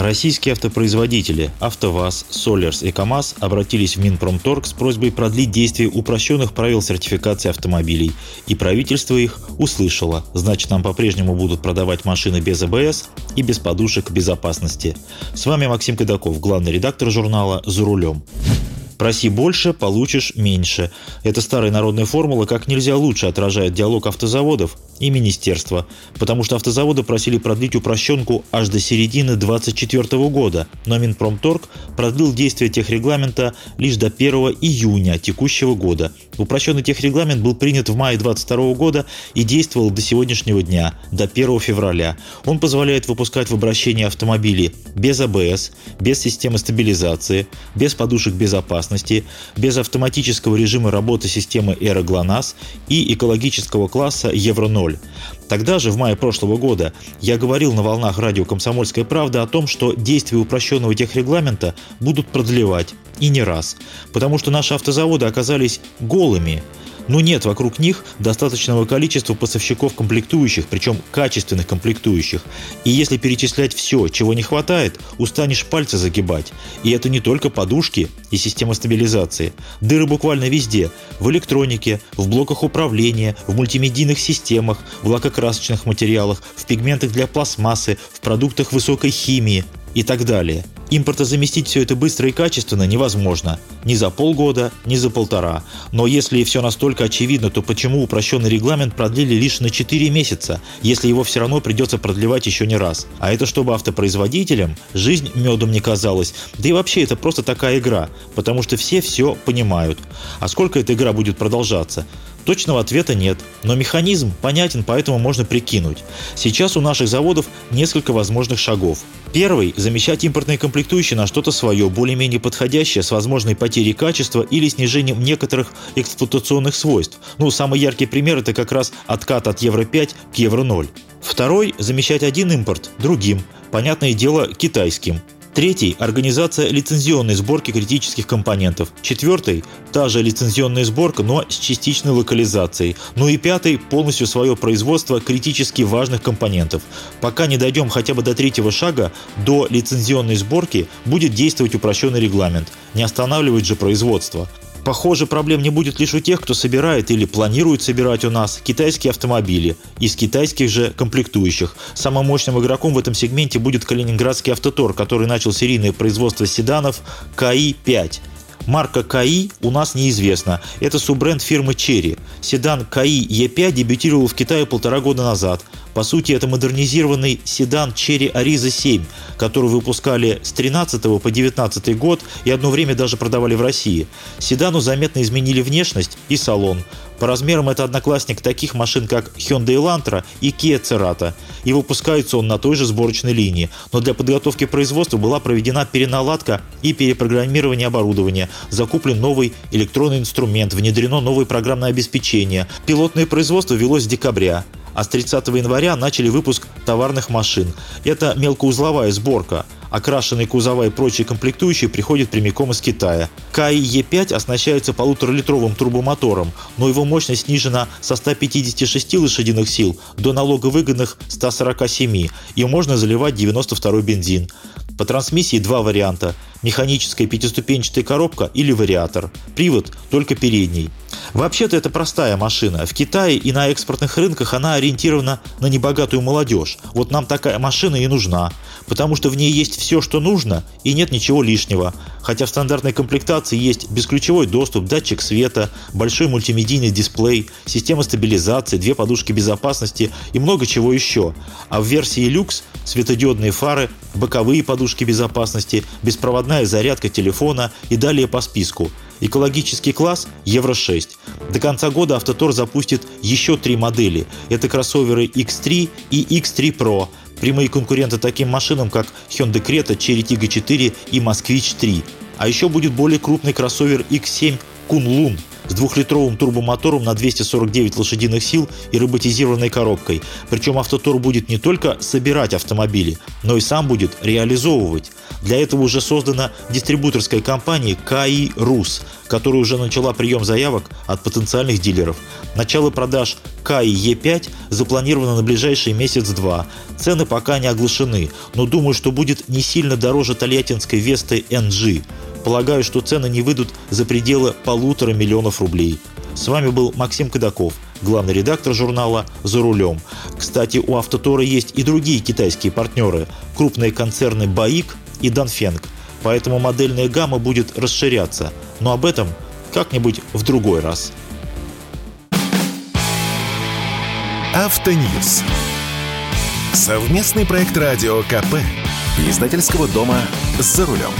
Российские автопроизводители АвтоВАЗ, Солерс и КАМАЗ обратились в Минпромторг с просьбой продлить действие упрощенных правил сертификации автомобилей. И правительство их услышало. Значит, нам по-прежнему будут продавать машины без АБС и без подушек безопасности. С вами Максим Кадаков, главный редактор журнала «За рулем». Проси больше, получишь меньше. Эта старая народная формула как нельзя лучше отражает диалог автозаводов и министерства, потому что автозаводы просили продлить упрощенку аж до середины 2024 года, но Минпромторг продлил действие техрегламента лишь до 1 июня текущего года. Упрощенный техрегламент был принят в мае 2022 года и действовал до сегодняшнего дня, до 1 февраля. Он позволяет выпускать в обращение автомобили без АБС, без системы стабилизации, без подушек безопасности, безопасности, без автоматического режима работы системы Эра и экологического класса Евро-0. Тогда же, в мае прошлого года, я говорил на волнах радио «Комсомольская правда» о том, что действия упрощенного техрегламента будут продлевать, и не раз, потому что наши автозаводы оказались голыми – но нет вокруг них достаточного количества поставщиков комплектующих, причем качественных комплектующих. И если перечислять все, чего не хватает, устанешь пальцы загибать. И это не только подушки и система стабилизации. Дыры буквально везде. В электронике, в блоках управления, в мультимедийных системах, в лакокрасочных материалах, в пигментах для пластмассы, в продуктах высокой химии и так далее. Импортозаместить все это быстро и качественно невозможно. Ни за полгода, ни за полтора. Но если все настолько очевидно, то почему упрощенный регламент продлили лишь на 4 месяца, если его все равно придется продлевать еще не раз? А это чтобы автопроизводителям жизнь медом не казалась. Да и вообще это просто такая игра, потому что все все понимают. А сколько эта игра будет продолжаться? Точного ответа нет, но механизм понятен, поэтому можно прикинуть. Сейчас у наших заводов несколько возможных шагов. Первый – замещать импортные комплектующие на что-то свое, более-менее подходящее, с возможной потерей качества или снижением некоторых эксплуатационных свойств. Ну, самый яркий пример – это как раз откат от Евро-5 к Евро-0. Второй – замещать один импорт другим, понятное дело, китайским. Третий – организация лицензионной сборки критических компонентов. Четвертый – та же лицензионная сборка, но с частичной локализацией. Ну и пятый – полностью свое производство критически важных компонентов. Пока не дойдем хотя бы до третьего шага, до лицензионной сборки будет действовать упрощенный регламент. Не останавливать же производство. Похоже, проблем не будет лишь у тех, кто собирает или планирует собирать у нас китайские автомобили из китайских же комплектующих. Самым мощным игроком в этом сегменте будет калининградский автотор, который начал серийное производство седанов КАИ-5. Марка КАИ у нас неизвестна. Это суббренд фирмы Cherry. Седан КАИ E5 дебютировал в Китае полтора года назад. По сути, это модернизированный седан Cherry Ariza 7, который выпускали с 13 по 19 год и одно время даже продавали в России. Седану заметно изменили внешность и салон. По размерам это одноклассник таких машин, как Hyundai Elantra и Kia Cerato, и выпускается он на той же сборочной линии. Но для подготовки производства была проведена переналадка и перепрограммирование оборудования, закуплен новый электронный инструмент, внедрено новое программное обеспечение. Пилотное производство велось с декабря а с 30 января начали выпуск товарных машин. Это мелкоузловая сборка. Окрашенные кузова и прочие комплектующие приходят прямиком из Китая. КАИ Е5 оснащается полуторалитровым турбомотором, но его мощность снижена со 156 лошадиных сил до налоговыгодных 147, и можно заливать 92 бензин. По трансмиссии два варианта – механическая пятиступенчатая коробка или вариатор. Привод только передний. Вообще-то это простая машина. В Китае и на экспортных рынках она ориентирована на небогатую молодежь. Вот нам такая машина и нужна. Потому что в ней есть все, что нужно, и нет ничего лишнего. Хотя в стандартной комплектации есть бесключевой доступ, датчик света, большой мультимедийный дисплей, система стабилизации, две подушки безопасности и много чего еще. А в версии люкс светодиодные фары, боковые подушки безопасности, беспроводная зарядка телефона и далее по списку – Экологический класс – Евро-6. До конца года Автотор запустит еще три модели. Это кроссоверы X3 и X3 Pro, прямые конкуренты таким машинам, как Hyundai Creta, Cherry Tiggo 4 и Москвич 3. А еще будет более крупный кроссовер X7 Kunlun с двухлитровым турбомотором на 249 лошадиных сил и роботизированной коробкой. Причем Автотор будет не только собирать автомобили, но и сам будет реализовывать. Для этого уже создана дистрибуторская компания КАИ РУС, которая уже начала прием заявок от потенциальных дилеров. Начало продаж КАИ Е5 запланировано на ближайший месяц-два. Цены пока не оглашены, но думаю, что будет не сильно дороже тольяттинской Весты NG. Полагаю, что цены не выйдут за пределы полутора миллионов рублей. С вами был Максим Кадаков, главный редактор журнала «За рулем». Кстати, у «Автотора» есть и другие китайские партнеры – крупные концерны «Баик» и «Данфенг». Поэтому модельная гамма будет расширяться. Но об этом как-нибудь в другой раз. Автоньюз. Совместный проект радио КП. Издательского дома «За рулем».